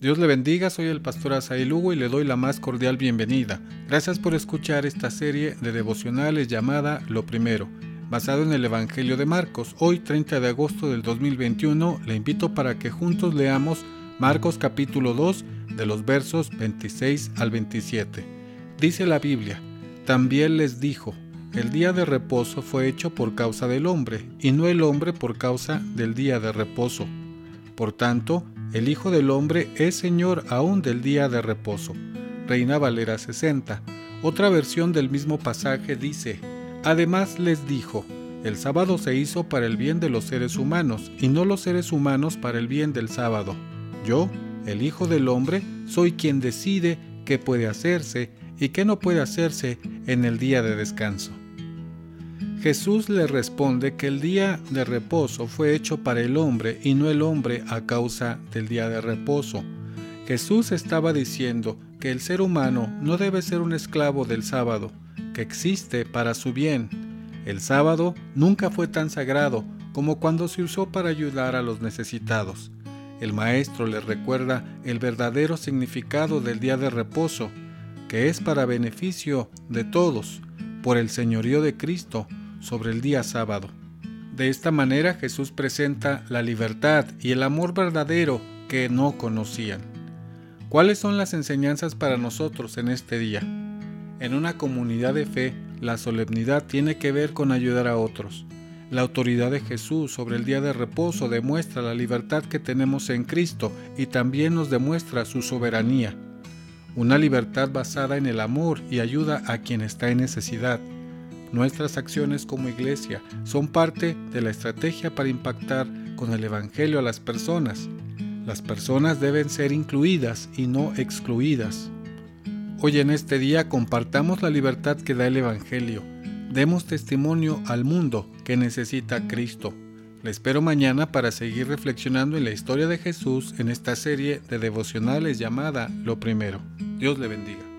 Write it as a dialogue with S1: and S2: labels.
S1: Dios le bendiga, soy el pastor Asaí Lugo y le doy la más cordial bienvenida. Gracias por escuchar esta serie de devocionales llamada Lo Primero, basado en el Evangelio de Marcos. Hoy, 30 de agosto del 2021, le invito para que juntos leamos Marcos capítulo 2 de los versos 26 al 27. Dice la Biblia, también les dijo, el día de reposo fue hecho por causa del hombre, y no el hombre por causa del día de reposo. Por tanto, el Hijo del Hombre es Señor aún del día de reposo. Reina Valera 60. Otra versión del mismo pasaje dice, Además les dijo, el sábado se hizo para el bien de los seres humanos, y no los seres humanos para el bien del sábado. Yo, el Hijo del Hombre, soy quien decide qué puede hacerse y qué no puede hacerse en el día de descanso. Jesús le responde que el día de reposo fue hecho para el hombre y no el hombre a causa del día de reposo. Jesús estaba diciendo que el ser humano no debe ser un esclavo del sábado, que existe para su bien. El sábado nunca fue tan sagrado como cuando se usó para ayudar a los necesitados. El Maestro le recuerda el verdadero significado del día de reposo, que es para beneficio de todos, por el señorío de Cristo, sobre el día sábado. De esta manera Jesús presenta la libertad y el amor verdadero que no conocían. ¿Cuáles son las enseñanzas para nosotros en este día? En una comunidad de fe, la solemnidad tiene que ver con ayudar a otros. La autoridad de Jesús sobre el día de reposo demuestra la libertad que tenemos en Cristo y también nos demuestra su soberanía. Una libertad basada en el amor y ayuda a quien está en necesidad. Nuestras acciones como iglesia son parte de la estrategia para impactar con el Evangelio a las personas. Las personas deben ser incluidas y no excluidas. Hoy en este día compartamos la libertad que da el Evangelio. Demos testimonio al mundo que necesita Cristo. Le espero mañana para seguir reflexionando en la historia de Jesús en esta serie de devocionales llamada Lo Primero. Dios le bendiga.